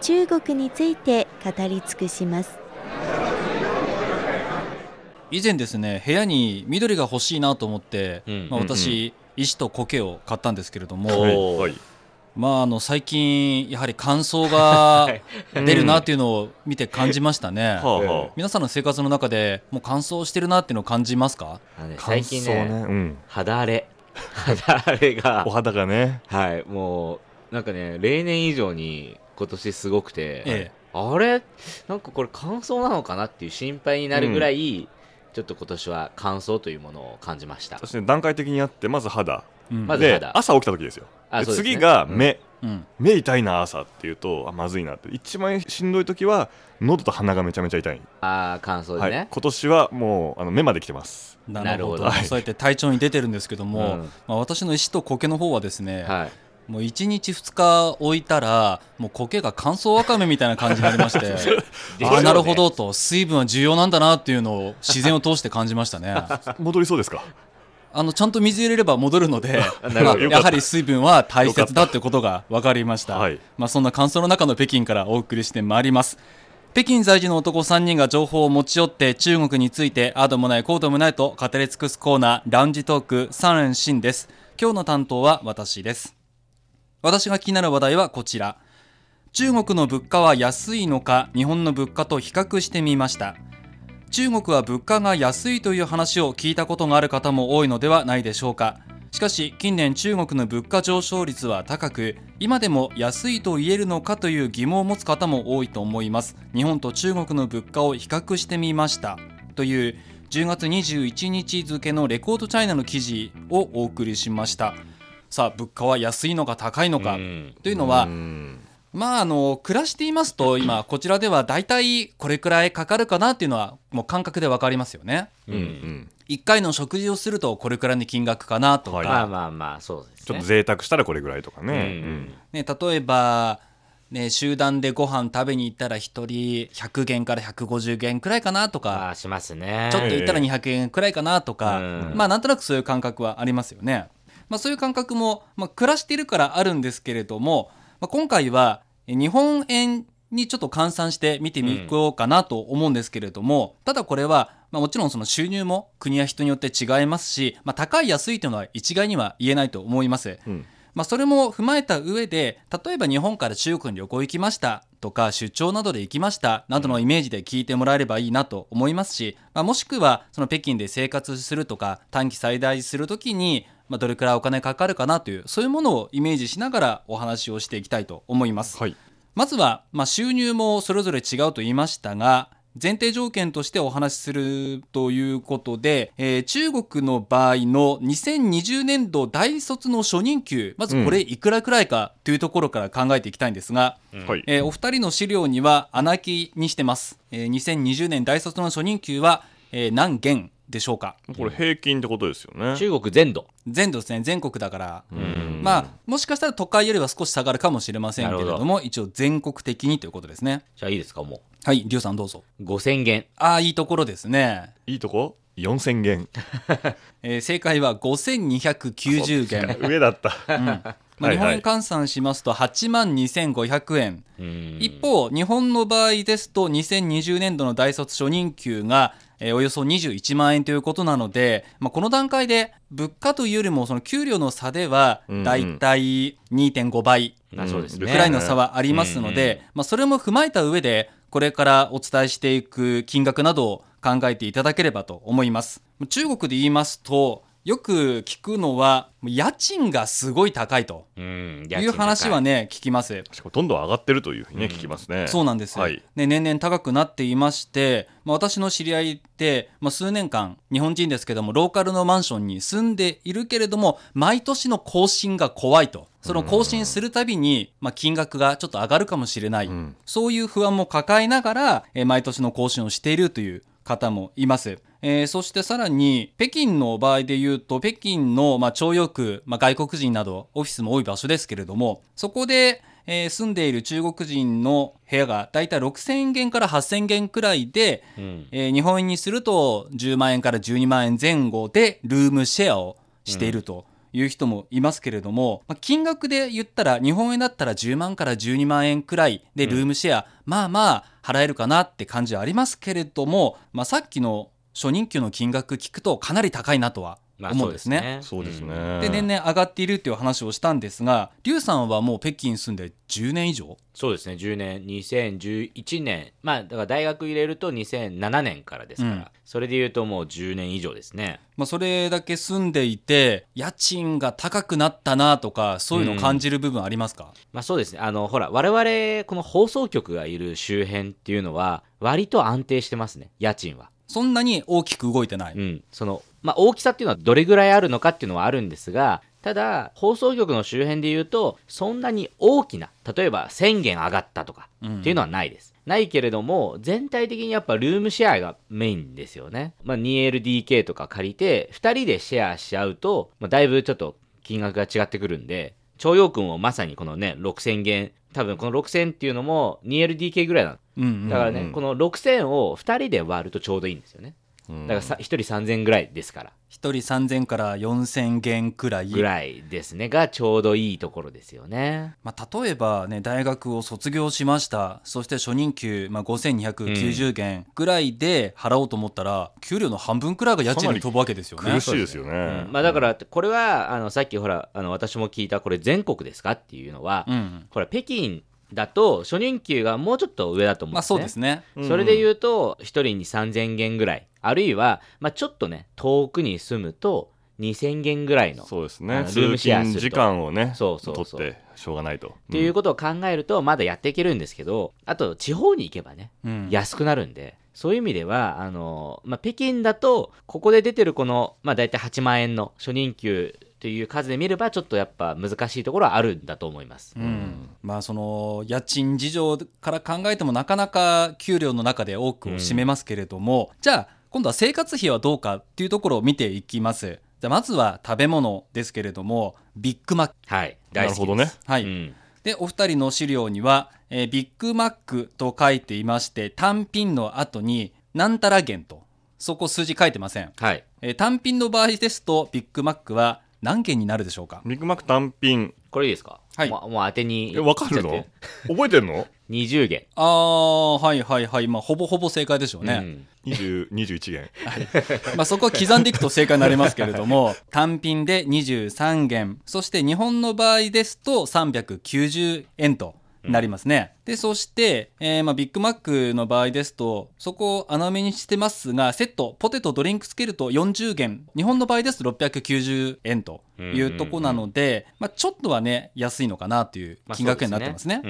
中国について語り尽くします。以前ですね部屋に緑が欲しいなと思って、うん。まあ、うん私、石と苔を買ったんですけれども、はい。まあ、あの最近やはり乾燥が出るなっていうのを見て感じましたね、はあはあ。皆さんの生活の中でもう乾燥してるなっていうのを感じますか？最近ね乾燥うん、肌荒れ。肌荒れが。お肌がね。はい。もうなんかね例年以上に今年すごくて、ええ。あれ？なんかこれ乾燥なのかなっていう心配になるぐらい、ちょっと今年は乾燥というものを感じました。そして段階的にあってまず肌。うん。でまず肌。朝起きた時ですよ。で次が目、うん。目痛いな朝っていうとあまずいなって。一番しんどい時は喉と鼻がめちゃめちゃ痛い、ああ乾燥はい。でね、今年はもうあの目まで来てます。なるほど。なるほど。そうやって体調に出てるんですけども、うん。まあ、私の石と苔の方はですね、はいもう1日2日置いたらもう苔が乾燥わかめみたいな感じになりまして ああね。なるほどと水分は重要なんだなっていうのを自然を通して感じましたね。戻りそうですか？あのちゃんと水入れれば戻るので まあやはり水分は大切だってことが分かりました、はい。まあ、そんな乾燥の中の北京からお送りしてまいります。北京在住の男3人が情報を持ち寄って中国についてああでもないこうでもないと語り尽くすコーナーラウンジトーク3連新です。今日の担当は私です私が気になる話題はこちら。中国の物価は安いのか日本の物価と比較してみました。中国は物価が安いという話を聞いたことがある方も多いのではないでしょうか。しかし近年中国の物価上昇率は高く今でも安いと言えるのかという疑問を持つ方も多いと思います。日本と中国の物価を比較してみました。という10月21日付のレコードチャイナの記事をお送りしました。さあ物価は安いのか高いのかうん。というのは、うん。まああの暮らしていますと 今こちらでは大体これくらいかかるかなっていうのはもう感覚で分かりますよね。うんうん。1回の食事をするとこれくらいの金額かなとか、はい。まあまあまあそうですね。ちょっと贅沢したらこれぐらいとかね、うんうん。ね、例えば、ね、集団でご飯食べに行ったら1人100元から150元くらいかなとあかあしますね。ちょっと言ったら200円くらいかなとか、うん。まあなんとなくそういう感覚はありますよね。まあ、そういう感覚も、まあ、暮らしているからあるんですけれども、まあ、今回はえ日本円にちょっと換算して見てみようかなと思うんですけれども、ただこれは、まあ、もちろんその収入も国や人によって違いますし、まあ、高い安いというのは一概には言えないと思います。うんまあ、それも踏まえた上で例えば日本から中国に旅行行きましたとか出張などで行きましたなどのイメージで聞いてもらえればいいなと思いますし、まあ、もしくはその北京で生活するとか短期最大するときに、まあ、どれくらいお金かかるかなというそういうものをイメージしながらお話をしていきたいと思います。はい。まずは、まあ、収入もそれぞれ違うと言いましたが前提条件としてお話しするということで、えー中国の場合の2020年度大卒の初任給まずこれいくらくらいかというところから考えていきたいんですが、はいえーお二人の資料には穴きにしてます、えー2020年大卒の初任給は、えー何元でしょうか。これ平均ってことですよね。中国全土。全土ですね。全国だから、うん。まあもしかしたら都会よりは少し下がるかもしれませんけれども一応全国的にということですね。じゃあいいですかもはいリュウさんどうぞ。う5000元。ああいいところですね、いいとこ？4000元。えー正解は5290元、上だったまあ、はいはい。日本円換算しますと8万2500円。うん。一方日本の場合ですと2020年度の大卒初任給が、えーおよそ21万円ということなので、まあ、この段階で物価というよりもその給料の差ではだいたい2.5倍。くらいの差はありますので、まあ、それも踏まえた上でこれからお伝えしていく金額などを考えていただければと思います。中国で言いますとよく聞くのは家賃がすごい高いと。うんいう話はね聞きます。どんどん上がってるというふうにね、うん聞きますねそうなんです、はい。ね、年々高くなっていまして、まあ、私の知り合いで、まあ、数年間日本人ですけどもローカルのマンションに住んでいるけれども毎年の更新が怖いと。その更新するたびに、まあ、金額がちょっと上がるかもしれない、うん。そういう不安も抱えながら、えー毎年の更新をしているという方もいます。えーそしてさらに北京の場合で言うと北京の、まあ、朝陽区、まあ、外国人などオフィスも多い場所ですけれどもそこで、えー住んでいる中国人の部屋がだいたい6000元から8000元くらいで、うんえー日本円にすると10万円から12万円前後でルームシェアをしていると。いう人もいますけれども、まあ、金額で言ったら日本円だったら10万から12万円くらいでルームシェア、まあまあ払えるかなって感じはありますけれども、まあ、さっきの初任給の金額聞くとかなり高いなとはまあ思うんですね。そうですね、うん。で年々上がっているっていう話をしたんですが、劉さんはもう北京住んで10年以上？そうですね。10年2011年。まあだから大学入れると2007年からですから、うん。それで言うともう10年以上ですね。まあ、それだけ住んでいて家賃が高くなったなとかそういうのを感じる部分ありますか、まあそうですね。あのほら我々この放送局がいる周辺っていうのは割と安定してますね。家賃は。そんなに大きく動いてない、うん、その、まあ、大きさっていうのはどれぐらいあるのかっていうのはあるんですが、ただ、放送局の周辺で言うと、そんなに大きな、例えば1000件上がったとかっていうのはないです。ないけれども、全体的にやっぱルームシェアがメインですよね。まあ、2LDK とか借りて、2人でシェアしちゃうと、まあ、だいぶちょっと金額が違ってくるんで、徴用君をまさにこのね、6000元、多分この6000っていうのも 2LDK ぐらいなの。うんうんだからね、うんこの6000を2人で割るとちょうどいいんですよね。うんだからさ1人3000ぐらいですから。1人3000から4000元くらいぐらいですね。がちょうどいいところですよね。まあ、例えば、ね、大学を卒業しましたそして初任給、まあ、5290元ぐらいで払おうと思ったら、給料の半分くらいが家賃に飛ぶわけですよね苦しいですよね、うんまあだから、これは、あの、さっきほら、あの、私も聞いた、これ全国ですかっていうのは、うんほら、北京だと初任給がもうちょっと上だと思うんまあですね。そうですねうんそれで言うと、1人に3000元ぐらい。あるいは、まあちょっとね、遠くに住むと、2000元ぐらいの。そうですね。ルーム通シェアする時間をねそうそうそう。取ってしょうがないと。っていうことを考えると、まだやっていけるんですけど、あと、地方に行けばね、うん。安くなるんで、そういう意味では、あの、まあ、北京だと、ここで出てるこの、まあ、大体8万円の初任給という数で見れば、ちょっとやっぱ難しいところはあるんだと思います。うん。まあその家賃事情から考えてもなかなか給料の中で多くを占めますけれども、じゃあ今度は生活費はどうかっていうところを見ていきます。じゃあまずは食べ物ですけれどもビッグマックはい。な大好きです。るほどね。はい、うん。でお二人の資料には、えービッグマックと書いていまして単品の後になんたら元と。そこ数字書いてません、はい。えー単品の場合ですとビッグマックは何元になるでしょうか？ビッグマック単品。これいいですか？はい。もうもう当てに。えわかるの？覚えてんの？20元。ああはいはいはい。まあほぼほぼ正解でしょうね、うん。20 21元。まあそこは刻んでいくと正解になりますけれども 単品で23元。そして日本の場合ですと390円となりますね、でそして、えーまあ、ビッグマックの場合ですとそこを穴埋めにしてますがセットポテトドリンクつけると40元。日本の場合ですと690円というとこなので、まあ、ちょっとはね安いのかなというまあ金額になってますね。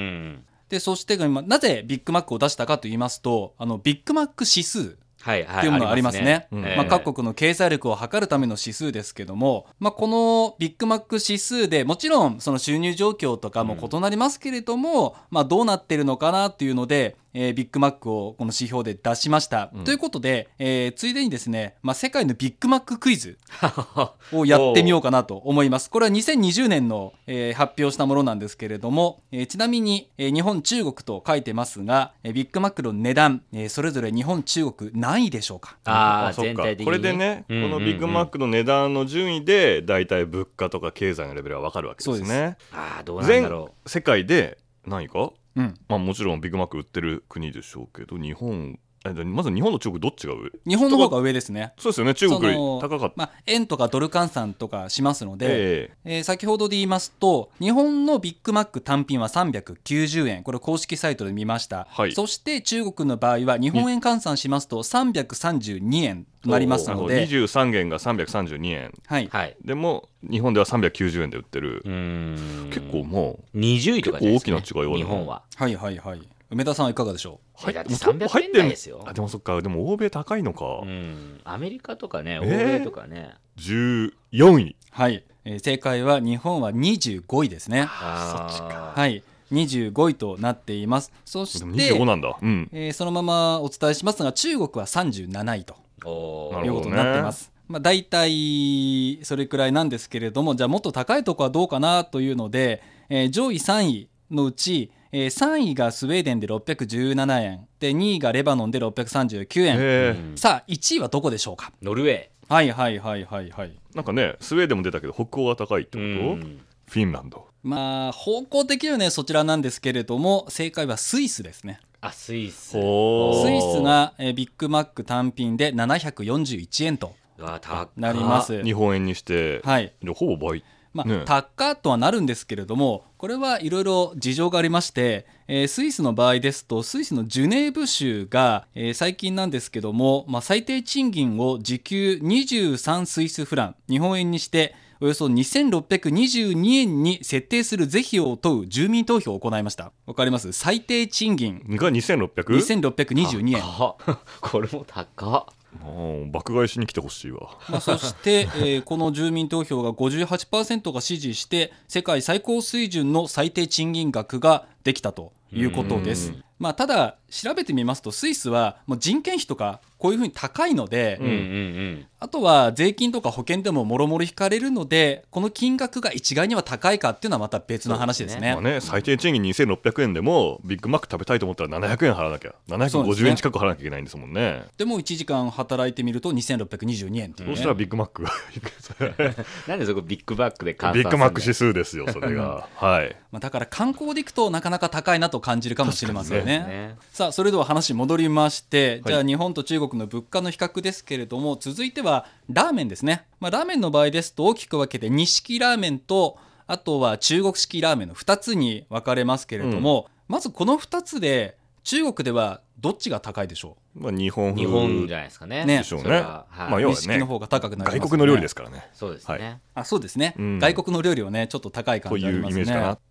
でそして今なぜビッグマックを出したかと言いますとあのビッグマック指数はいはい。っていうものがありますね。うんまあ、各国の経済力を測るための指数ですけども、まあ、このビッグマック指数でもちろんその収入状況とかも異なりますけれども、まあ、どうなってるのかなっていうので、えービッグマックをこの指標で出しました。ということで、えーついでにですね、まあ、世界のビッグマッククイズ をやってみようかなと思います。これは2020年の、えー発表したものなんですけれども、えーちなみに、えー日本、中国と書いてますが、えービッグマックの値段、えーそれぞれ日本、中国何位でしょうか？ああ、そっか。全体的に。これでね、うんうんうんこのビッグマックの値段の順位で大体物価とか経済のレベルは分かるわけですそうね。ああ、どうなんだ全ろ世界で何か？うん。まあもちろんビッグマック売ってる国でしょうけど日本まず日本と中国どっちが上？日本の方が上ですね。そうですよね。中国より高かった、まあ、円とかドル換算とかしますので、ええ。ー先ほどで言いますと日本のビッグマック単品は390円。これ公式サイトで見ました、はい。そして中国の場合は日本円換算しますと332円となりますので、23元が332円。はい、はい。でも日本では390円で売ってる、うーん。結構もう20位とかじゃないですか、ね、結構大きな違いはあるな日本は。はいはいはい梅田さんはいかがでしょえだってもうトップ300円台ですよ。あでもそっか。でも欧米高いのか、うん。アメリカとかね欧えー？米とかね、14位。うはい、えー正解は日本は25位ですね。あー。そっちか。はい。25位となっています。そしでもて25なんだ。うん。えーそのままお伝えしますが中国は37位とおー。なるほどいうことになってます。まあ、大体それくらいなんですけれどもじゃあもっと高いとこはどうかなというので、えー上位3位のうち、えー3位がスウェーデンで617円で2位がレバノンで639円、さあ1位はどこでしょうか？ノルウェはいはいはいはいはい。なんかねスウェーデンも出たけど北欧が高いってーこと、うん。フィンランド。まあ方向的にはねそちらなんですけれども正解はスイスですね。あスイス。スイスが、えービッグマック単品で741円となります。日本円にして、はい。でほぼ倍まあね高とはなるんですけれどもこれはいろいろ事情がありまして、えースイスの場合ですとスイスのジュネーブ州が、えー最近なんですけども、まあ、最低賃金を時給23スイスフラン日本円にしておよそ2622円に設定する是非を問う住民投票を行いました。わかります？最低賃金。が 2600? 2622円。これも高っ爆買いしに来てほしいわまあ、そして、えーこの住民投票が58%が支持して世界最高水準の最低賃金額ができたということです。まあ、ただ調べてみますとスイスはもう人件費とかこういうふうに高いので、うんうんうん。あとは税金とか保険でももろもろ引かれるのでこの金額が一概には高いかっていうのはまた別の話ですね。まあね、最低賃金2600円でもビッグマック食べたいと思ったら700円払わなきゃ。750そうですね。円近く払わなきゃいけないんですもんね。でも1時間働いてみると2622円っていうね。そうしたらビッグマックが。なんでそこビッグバックで換算ビッグマックす指数ですよそれが。はい。まあ、だから観光で行くとなかなか高いなと感じるかもしれませんね。ね。さあそれでは話戻りまして、はい。じゃあ日本と中国の物価の比較ですけれども続いてはラーメンですね、まあ、ラーメンの場合ですと大きく分けて日式ラーメンとあとは中国式ラーメンの2つに分かれますけれども、まずこの2つで中国ではどっちが高いでしょまあ、日本風日本じゃないですかね。ね。でしょうね。ははい。うまあ要はねの方が高くなります、ね、外国の料理ですからね。そうですね、はい。あそうですね、うん。外国の料理はねちょっと高い感じありますね。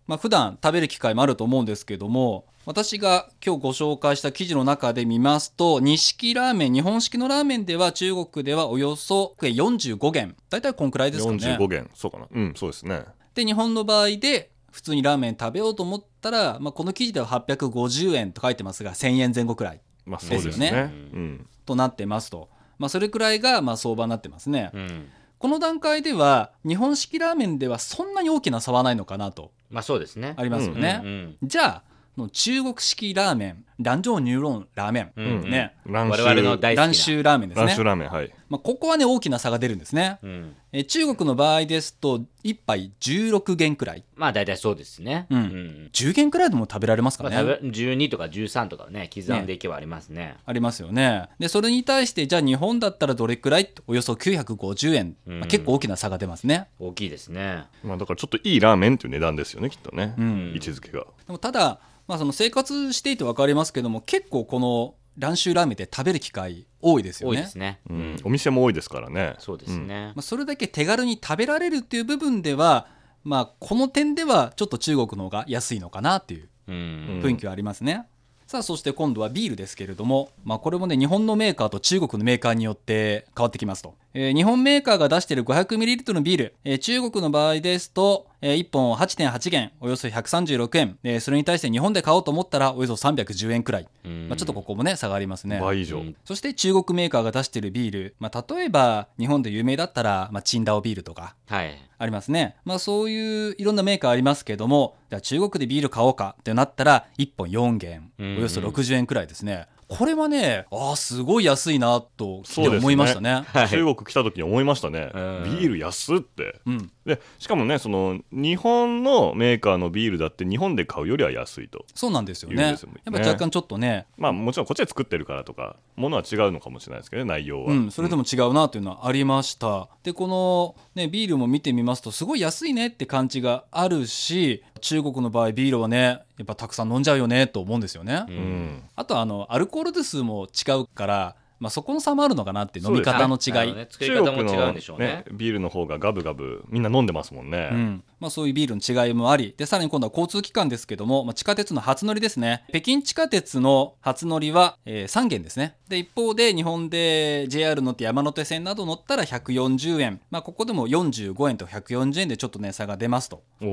まあ普段食べる機会もあると思うんですけども私が今日ご紹介した記事の中で見ますと日式ラーメン日本式のラーメンでは中国ではおよそ45元。大体こんくらいですかね。45元。そうかな。うんそうですね。で日本の場合で普通にラーメン食べようと思ったら、まあ、この記事では850円と書いてますが1000円前後くらいまあそうですね。ですよね。うん。となってますと、まあ、それくらいがまあ相場になってますね、うん。この段階では日本式ラーメンではそんなに大きな差はないのかなとまあそうですね。ありますよね、じゃあの中国式ラーメン蘭州ニューロンラーメン、うん。うん。ね我々の大好き州ラーメンですね。蘭州ラーメンはい。まあ、ここはね大きな差が出るんですね、うん。え中国の場合ですと1杯16元くらい。まあ大体そうですね。うん。ん。10元くらいでも食べられますかまあ、ね、食べ12とか13とかね刻んでいけばありますね。ありますよね。でそれに対してじゃあ日本だったらどれくらい？およそ950円、うん。まあ、結構大きな差が出ますね。大きいですね。まあだからちょっといいラーメンっていう値段ですよねきっとね、ん。位置づけが。でもただ、まあ、その生活していて分かりますけども結構この蘭州ラーメンって食べる機会多いですよね。多いですね。ううん。んお店も多いですからね。そうですね。まあ、それだけ手軽に食べられるっていう部分では、まあ、この点ではちょっと中国の方が安いのかなっていううん。雰囲気はありますね。さあそして今度はビールですけれども、まあ、これもね日本のメーカーと中国のメーカーによって変わってきますと、えー日本メーカーが出している 500ml のビール、えー中国の場合ですと、え1本8.8元およそ136円、えーそれに対して日本で買おうと思ったらおよそ310円くらい、うん。まあ、ちょっとここもね差がありますね。倍以上、うん。そして中国メーカーが出しているビール、まあ、例えば日本で有名だったら、まあ、チンダオビールとか。はい。ありますね。まあそういういろんなメーカーありますけども、じゃあ中国でビール買おうかってなったら、1本4元、おうんよそ60円くらいですね。これはね、ああ、すごい安いなと思いましたね。はい。中国来た時に思いましたね、うんビール安って。うん。でしかもねその日本のメーカーのビールだって日本で買うよりは安いと。そうなんですよね。ね。やっぱ若干ちょっとね。まあもちろんこっちで作ってるからとかものは違うのかもしれないですけどね内容は、うん、それでも違うなというのはありました、でこの、ね、ビールも見てみますとすごい安いねって感じがあるし中国の場合ビールはねやっぱたくさん飲んじゃうよねと思うんですよね、ううん。んあとはあのアルコール度数も違うから、まあ、そこの差もあるのかなって飲み方の違い、ね作り方も違うんでしょうね。ビールの方がガブガブみんな飲んでますもんね、うん。まあ、そういうビールの違いもあり。でさらに今度は交通機関ですけども、まあ、地下鉄の初乗りですね。北京地下鉄の初乗りは、えー3元ですね。で一方で日本で JR 乗って山手線など乗ったら140円、まあ、ここでも45円と140円でちょっとね差が出ますと。お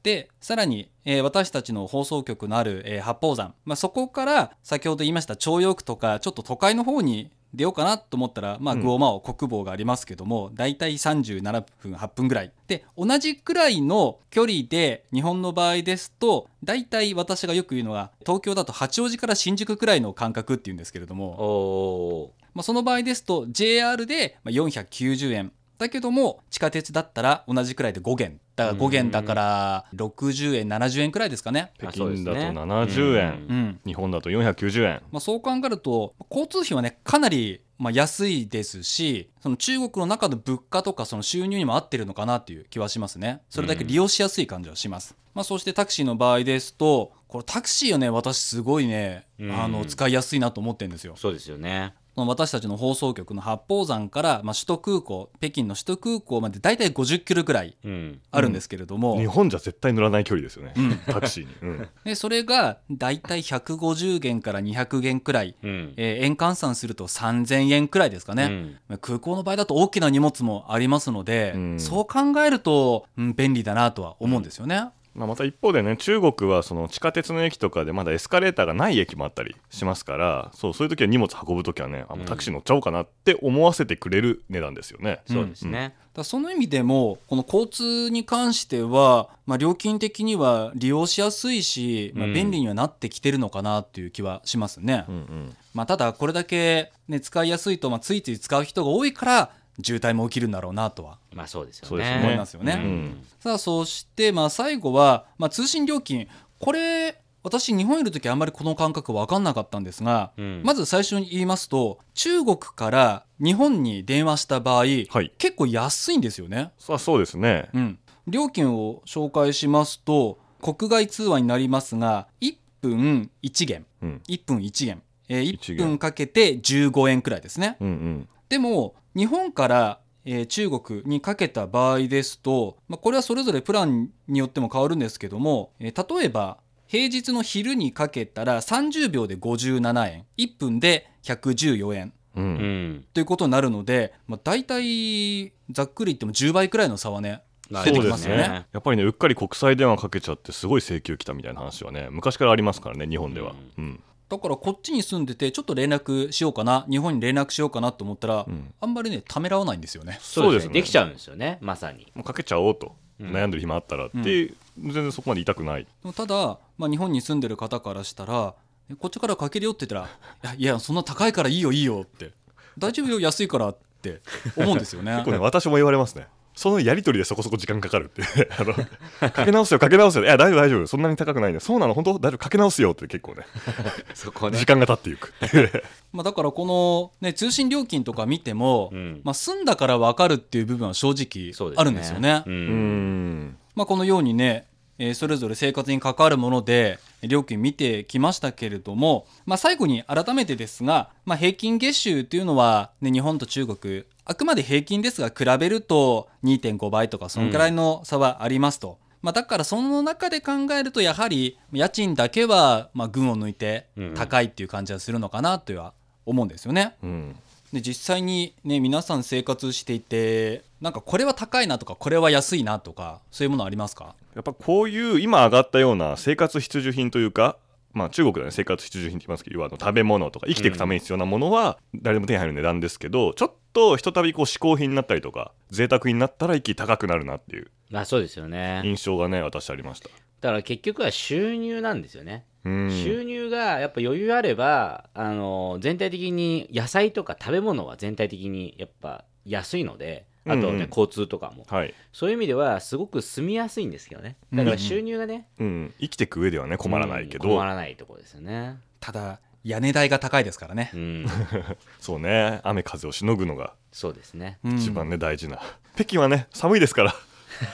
おでさらに、えー私たちの放送局のある、えー八宝山、まあ、そこから先ほど言いました朝陽区とかちょっと都会の方に出ようかなと思ったら、まあ、うん。グオマオ国防がありますけども、大体37分8分ぐらい。で同じくらいの距離で日本の場合ですと大体私がよく言うのが東京だと八王子から新宿くらいの間隔っていうんですけれども、おまあ、その場合ですと JR でまあ490円だけども地下鉄だったら同じくらいで5元。だから5元だから60円70円くらいですかね、ー北京だとあそうですね。70円、うん。日本だと490円。まあ、そう考えると交通費はねかなりまあ安いですしその中国の中の物価とかその収入にも合ってるのかなっていう気はしますね。それだけ利用しやすい感じはします、まあ、そしてタクシーの場合ですとこれタクシーはね私すごいねうん。あの使いやすいなと思ってるんですよ。そうですよねその私たちの放送局の八宝山から、まあ、首都空港北京の首都空港まで大体50キロぐらいうん。あるんですけれども、日本じゃ絶対乗らない距離ですよね、うん。タクシーに、うん。でそれが大体150元から200元くらい、うん。えー円換算すると3000円くらいですかね、うん。まあ空港の場合だと大きな荷物もありますので、うん。そう考えると、うん、便利だなとは思うんですよね。まあ、また一方でね中国はその地下鉄の駅とかでまだエスカレーターがない駅もあったりしますからそうそういう時は荷物運ぶ時はねあもうタクシー乗っちゃおうかなって思わせてくれる値段ですよね。そうですね。だからその意味でもこの交通に関しては、まあ、料金的には利用しやすいし、まあ、うん。便利にはなってきてるのかなっていう気はしますね。うんうん。まあ、ただこれだけ、ね、使いやすいと、まあ、ついつい使う人が多いから渋滞も起きるんだろうなとは。まあそうですよね。思いますよね。うん。さあそしてまあ最後は、まあ、通信料金。これ私日本いる時あんまりこの感覚分かんなかったんですが、うん。まず最初に言いますと中国から日本に電話した場合、はい。結構安いんですよね。さあそうですね。うん、料金を紹介しますと国外通話になりますが1分1元。うん。1分1元、えー、1一元。分かけて15円くらいですね。うんうんでも日本から、えー中国にかけた場合ですと、まあ、これはそれぞれプランによっても変わるんですけども、えー例えば平日の昼にかけたら30秒で57円1分で114円ううん。ん。ということになるので、まあ、大体ざっくり言っても10倍くらいの差はねまあ出てきますよね。やっぱりねうっかり国際電話かけちゃってすごい請求来たみたいな話はね昔からありますからね日本では。うんだからこっちに住んでてちょっと連絡しようかな日本に連絡しようかなと思ったら、うん。あんまりねためらわないんですよね。そうですね。ね。できちゃうんですよねまさに。もうかけちゃおうと、うん。悩んでる暇あったらって、全然そこまで痛くない。ただ、まあ、日本に住んでる方からしたらえこっちからかけるよって言ったら「いやいやそんな高いからいいよいいよ」って「大丈夫よ安いから」って思うんですよね。結構ね私も言われますね。そのやり取りでそこそこ時間かかるって。あのかけ直すよかけ直すよ。いや大丈夫大丈夫。そんなに高くないねそうなの本当？大丈夫。かけ直すよって結構ね。そこね。時間が経っていく。まあだからこの、ね、通信料金とか見ても、うん。まあ、住んだから分かるっていう部分は正直あるんですよね。ううん。んまあ、このようにね、えーそれぞれ生活に関わるもので料金見てきましたけれども、まあ、最後に改めてですが、まあ、平均月収というのは、ね、日本と中国あくまで平均ですが比べると2.5倍とかそのくらいの差はありますと。まあ、だからその中で考えるとやはり家賃だけはまあ群を抜いて高いっていう感じはするのかなとは思うんですよね。うんで実際にね皆さん生活していてなんかこれは高いなとかこれは安いなとかそういうものありますか？やっぱこういう今上がったような生活必需品というかまあ中国ではね生活必需品って言いますけど要はあの食べ物とか生きていくために必要なものは誰でも手に入る値段ですけど、ちょっとひとたびこう嗜好品になったりとか贅沢になったら一気に高くなるなっていうまあそうですよね。印象がね私ありました。だから結局は収入なんですよね。うん。収入がやっぱ余裕あればあの全体的に野菜とか食べ物は全体的にやっぱ安いのであとね、うんうん。交通とかも。はい、そういう意味ではすごく住みやすいんですけどね。だから収入がね、うん、生きていく上ではね困らないけど、うん困らないところですよね。ただ屋根代が高いですからね。う、ん。そうね。雨風をしのぐのがそうですね。うん。一番ね、大事な。北京はね寒いですから。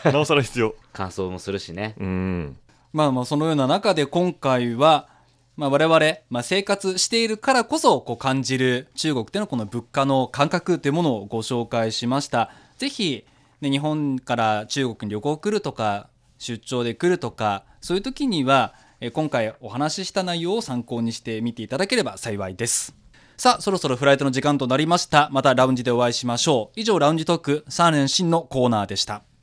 なおさら必要。乾燥もするしね。うん。まあまあそのような中で今回は、まあ、我々、まあ、生活しているからこそこう感じる中国でのこの物価の感覚というものをご紹介しました。ぜひ、ね、日本から中国に旅行来るとか出張で来るとかそういう時には今回お話しした内容を参考にしてみていただければ幸いです。さあそろそろフライトの時間となりました。またラウンジでお会いしましょう。以上ラウンジトークサーレンシンのコーナーでした。